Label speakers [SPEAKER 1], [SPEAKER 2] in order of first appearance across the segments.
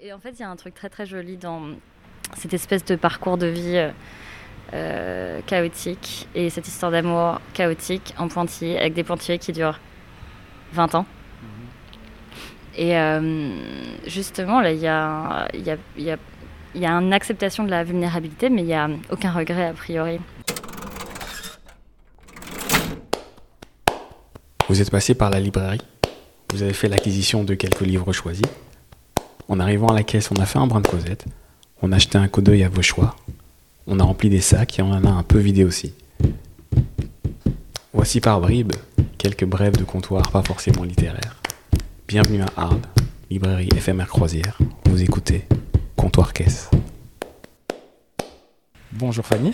[SPEAKER 1] Et en fait, il y a un truc très très joli dans cette espèce de parcours de vie euh, euh, chaotique et cette histoire d'amour chaotique en pointillé, avec des pointillés qui durent 20 ans. Et euh, justement, là, il y a, y, a, y, a, y a une acceptation de la vulnérabilité, mais il n'y a aucun regret a priori.
[SPEAKER 2] Vous êtes passé par la librairie. Vous avez fait l'acquisition de quelques livres choisis. En arrivant à la caisse, on a fait un brin de causette. On a acheté un coup d'œil à vos choix. On a rempli des sacs et on en a un peu vidé aussi. Voici par bribes quelques brèves de comptoir pas forcément littéraires. Bienvenue à Arles, librairie éphémère croisière. Vous écoutez Comptoir Caisse. Bonjour Fanny.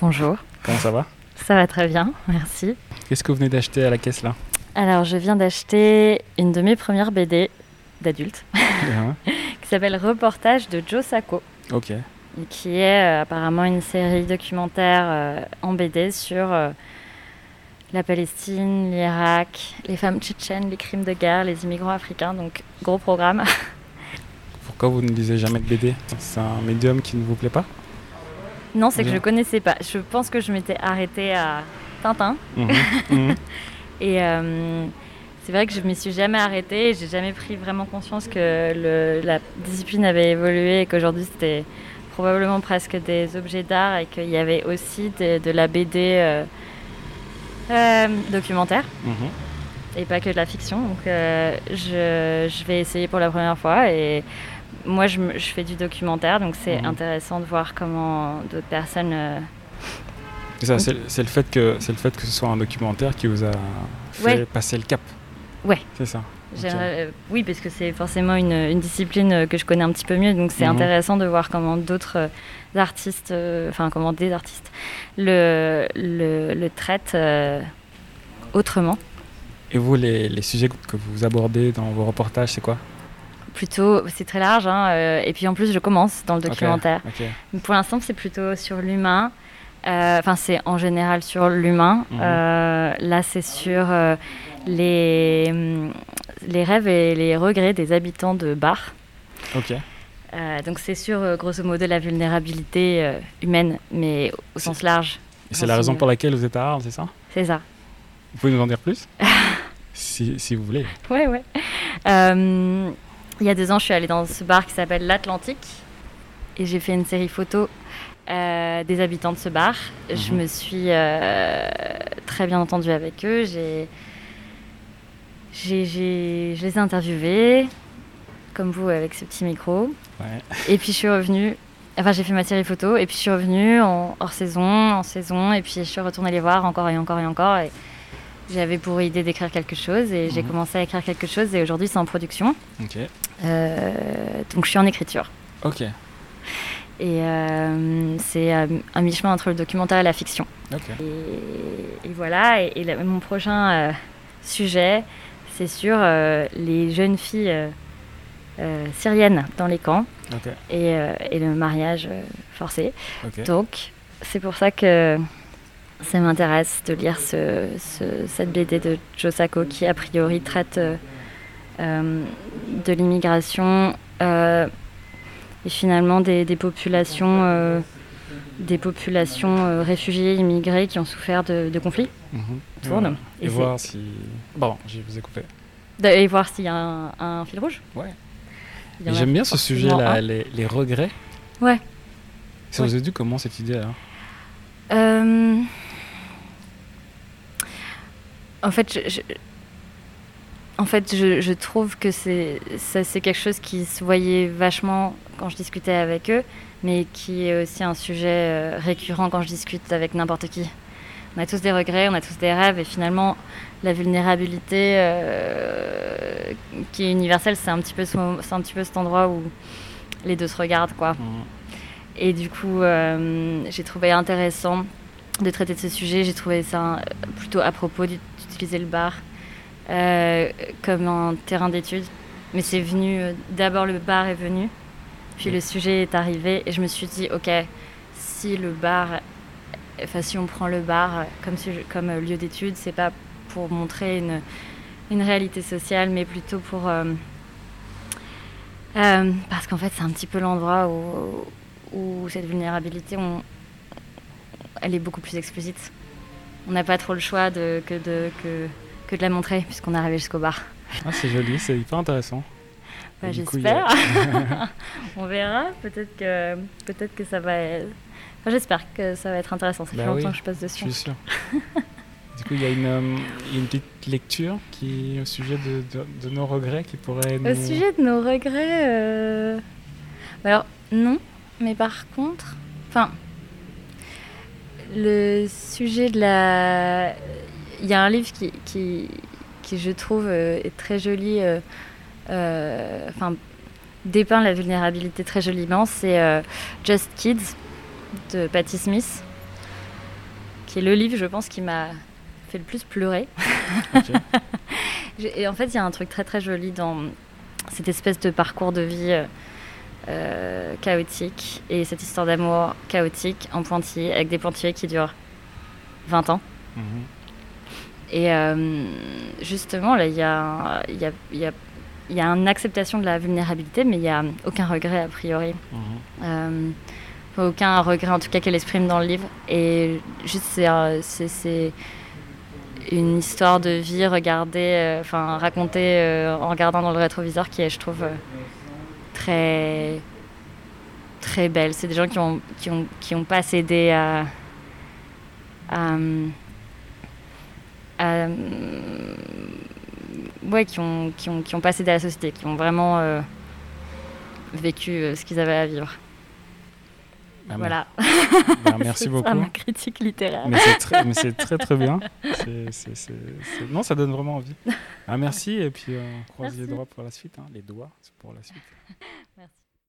[SPEAKER 1] Bonjour.
[SPEAKER 2] Comment ça va?
[SPEAKER 1] Ça va très bien, merci.
[SPEAKER 2] Qu'est-ce que vous venez d'acheter à la caisse là?
[SPEAKER 1] Alors, je viens d'acheter une de mes premières BD d'adulte qui s'appelle Reportage de Joe Sacco.
[SPEAKER 2] Ok.
[SPEAKER 1] Qui est euh, apparemment une série documentaire euh, en BD sur euh, la Palestine, l'Irak, les femmes tchétchènes, les crimes de guerre, les immigrants africains. Donc, gros programme.
[SPEAKER 2] Pourquoi vous ne lisez jamais de BD C'est un médium qui ne vous plaît pas?
[SPEAKER 1] Non, c'est que je ne connaissais pas. Je pense que je m'étais arrêtée à Tintin.
[SPEAKER 2] Mhm. Mhm.
[SPEAKER 1] Et c'est vrai que je ne m'y suis jamais arrêtée. J'ai jamais pris vraiment conscience que le, la discipline avait évolué et qu'aujourd'hui c'était probablement presque des objets d'art et qu'il y avait aussi de, de la BD euh, euh, documentaire
[SPEAKER 2] Mhm.
[SPEAKER 1] et pas que de la fiction. Donc euh, je, je vais essayer pour la première fois et moi je, fais du documentaire donc c'est
[SPEAKER 2] Mhm.
[SPEAKER 1] intéressant de voir comment d'autres personnes
[SPEAKER 2] C'est ça, c'est c'est le, fait que- c'est le fait que ce soit un documentaire qui vous a fait
[SPEAKER 1] Ouais.
[SPEAKER 2] passer le cap.
[SPEAKER 1] Ouais.
[SPEAKER 2] C'est ça.
[SPEAKER 1] Euh, oui, parce que c'est forcément une, une discipline euh, que je connais un petit peu mieux, donc c'est
[SPEAKER 2] Mhm.
[SPEAKER 1] intéressant de voir comment d'autres euh, artistes, enfin comment des artistes, le, le, le traitent autrement.
[SPEAKER 2] Et vous, les, les sujets que vous abordez dans vos reportages, c'est quoi?
[SPEAKER 1] Plutôt, c'est très large, hein, et puis en plus je commence dans le documentaire. Pour l'instant, c'est plutôt sur l'humain. Euh, Enfin, c'est en général sur l'humain.
[SPEAKER 2] Mhm.
[SPEAKER 1] Euh, là, c'est sur les, hum, les rêves et les regrets des habitants de Bar.
[SPEAKER 2] Ok.
[SPEAKER 1] Euh, donc c'est sur euh, grosso modo la vulnérabilité euh, humaine, mais au sens large.
[SPEAKER 2] C'est la raison pour laquelle vous êtes à Arles, c'est ça?
[SPEAKER 1] C'est ça.
[SPEAKER 2] Vous pouvez nous en dire plus? Si, si vous voulez.
[SPEAKER 1] Ouais, ouais. Euh, il y a deux ans, je suis allée dans ce bar qui s'appelle l'Atlantique et j'ai fait une série photo euh, des habitants de ce bar. Je
[SPEAKER 2] Mhm.
[SPEAKER 1] me suis euh, très bien entendue avec eux. J'ai, j'ai, j'ai- je les ai interviewés, comme vous avec ce petit micro.
[SPEAKER 2] Ouais.
[SPEAKER 1] Et puis je suis revenue. Enfin, j'ai fait ma série photo et puis je suis revenue en hors saison, en saison, et puis je suis retournée les voir encore et encore et encore. Et j'avais pour idée d'écrire quelque chose et j'ai
[SPEAKER 2] Mhm.
[SPEAKER 1] commencé à écrire quelque chose et aujourd'hui c'est en production. Euh, donc je suis en écriture.
[SPEAKER 2] Ok.
[SPEAKER 1] Et euh, c'est euh, un mi-chemin entre le documentaire et la fiction. Et, et voilà, et, et la- mon prochain sujet, c'est sur euh, les jeunes filles euh, euh, syriennes dans les camps et, et le mariage forcé. Donc, c'est pour ça que ça m'intéresse de lire ce, ce- cette BD de Joe Sacco qui, a priori, traite euh, de l'immigration euh, et finalement des, des populations, euh, des populations réfugiées, immigrées qui ont souffert de, de conflits.
[SPEAKER 2] Mhm.
[SPEAKER 1] Tourne.
[SPEAKER 2] Ouais. Et, voir si. Bon, je vous ai coupé.
[SPEAKER 1] Et voir s'il y a un, un fil rouge.
[SPEAKER 2] Ouais. J'aime bien ce sujet-là, les, les regrets.
[SPEAKER 1] Ouais.
[SPEAKER 2] Ça
[SPEAKER 1] Ouais.
[SPEAKER 2] vous a dû comment cette idée-là?
[SPEAKER 1] Euh, En fait, je, je- en fait, je, je trouve que c'est quelque chose qui se voyait vachement quand je discutais avec eux, mais qui est aussi un sujet euh, récurrent quand je discute avec n'importe qui. On a tous des regrets, on a tous des rêves, et finalement, la vulnérabilité euh, qui est universelle, c'est un petit peu, ce- c'est un petit peu cet endroit où les deux se regardent, quoi.
[SPEAKER 2] Mhm.
[SPEAKER 1] Et du coup, euh, j'ai trouvé intéressant de traiter de ce sujet. J'ai trouvé ça euh, plutôt à propos d'ut- d'utiliser le bar euh, comme un terrain d'étude. Mais c'est venu, d'abord le bar est venu, puis le sujet est arrivé, et je me suis dit, ok, si le bar, enfin si on prend le bar euh, comme, euh, lieu d'étude, c'est pas pour montrer une, réalité sociale, mais plutôt pour euh, parce qu'en fait, c'est un petit peu l'endroit où, cette vulnérabilité, elle est beaucoup plus explicite. On n'a pas trop le choix de, que, de, que de la montrer, puisqu'on est arrivé jusqu'au bar.
[SPEAKER 2] Ah, c'est joli, c'est hyper intéressant.
[SPEAKER 1] Bah, J'espère. on verra. Peut-être que, peut que ça va. Enfin, J'espère que ça va être intéressant. Ça fait
[SPEAKER 2] Bah
[SPEAKER 1] longtemps
[SPEAKER 2] oui,
[SPEAKER 1] que je passe
[SPEAKER 2] Je
[SPEAKER 1] dessus.
[SPEAKER 2] suis sûr. du coup, il y, a une, euh, il y a une petite lecture qui au sujet de, de- de nos regrets qui pourrait nous...
[SPEAKER 1] Au sujet de nos regrets, euh, alors non, mais par contre, enfin, le sujet de la, il y a un livre qui, qui, qui je trouve euh, est très joli, euh, enfin dépeint la vulnérabilité très joliment, c'est euh, Just Kids de Patti Smith, qui est le livre, je pense, qui m'a fait le plus pleurer. Et en fait, il y a un truc très très joli dans cette espèce de parcours de vie euh, euh, chaotique et cette histoire d'amour chaotique en pointillé, avec des pointillés qui durent 20 ans.
[SPEAKER 2] Mhm.
[SPEAKER 1] Et euh, justement, là, il y a, il y, a, il y, a, il y a une acceptation de la vulnérabilité, mais il n'y a aucun regret a priori.
[SPEAKER 2] Mhm.
[SPEAKER 1] Euh, aucun regret en tout cas qu'elle exprime dans le livre. Et juste, c'est, euh, c'est, une histoire de vie regardée, euh, enfin racontée en regardant dans le rétroviseur qui est, je trouve, très très belle. C'est des gens qui ont, qui ont, qui ont pas cédé à, à, à- ouais, qui ont, qui ont, qui ont pas cédé à la société, qui ont vraiment euh, vécu euh, ce qu'ils avaient à vivre.
[SPEAKER 2] Bah,
[SPEAKER 1] voilà.
[SPEAKER 2] bah, merci
[SPEAKER 1] C'est
[SPEAKER 2] beaucoup.
[SPEAKER 1] ça, ma critique littéraire.
[SPEAKER 2] Mais c'est très, c'est très très bien. C'est- c'est- c'est- c'est- Non, ça donne vraiment envie. Ah, merci et puis euh, on croise les
[SPEAKER 1] Merci.
[SPEAKER 2] doigts pour la suite. hein. Les doigts c'est pour la suite.
[SPEAKER 1] Merci.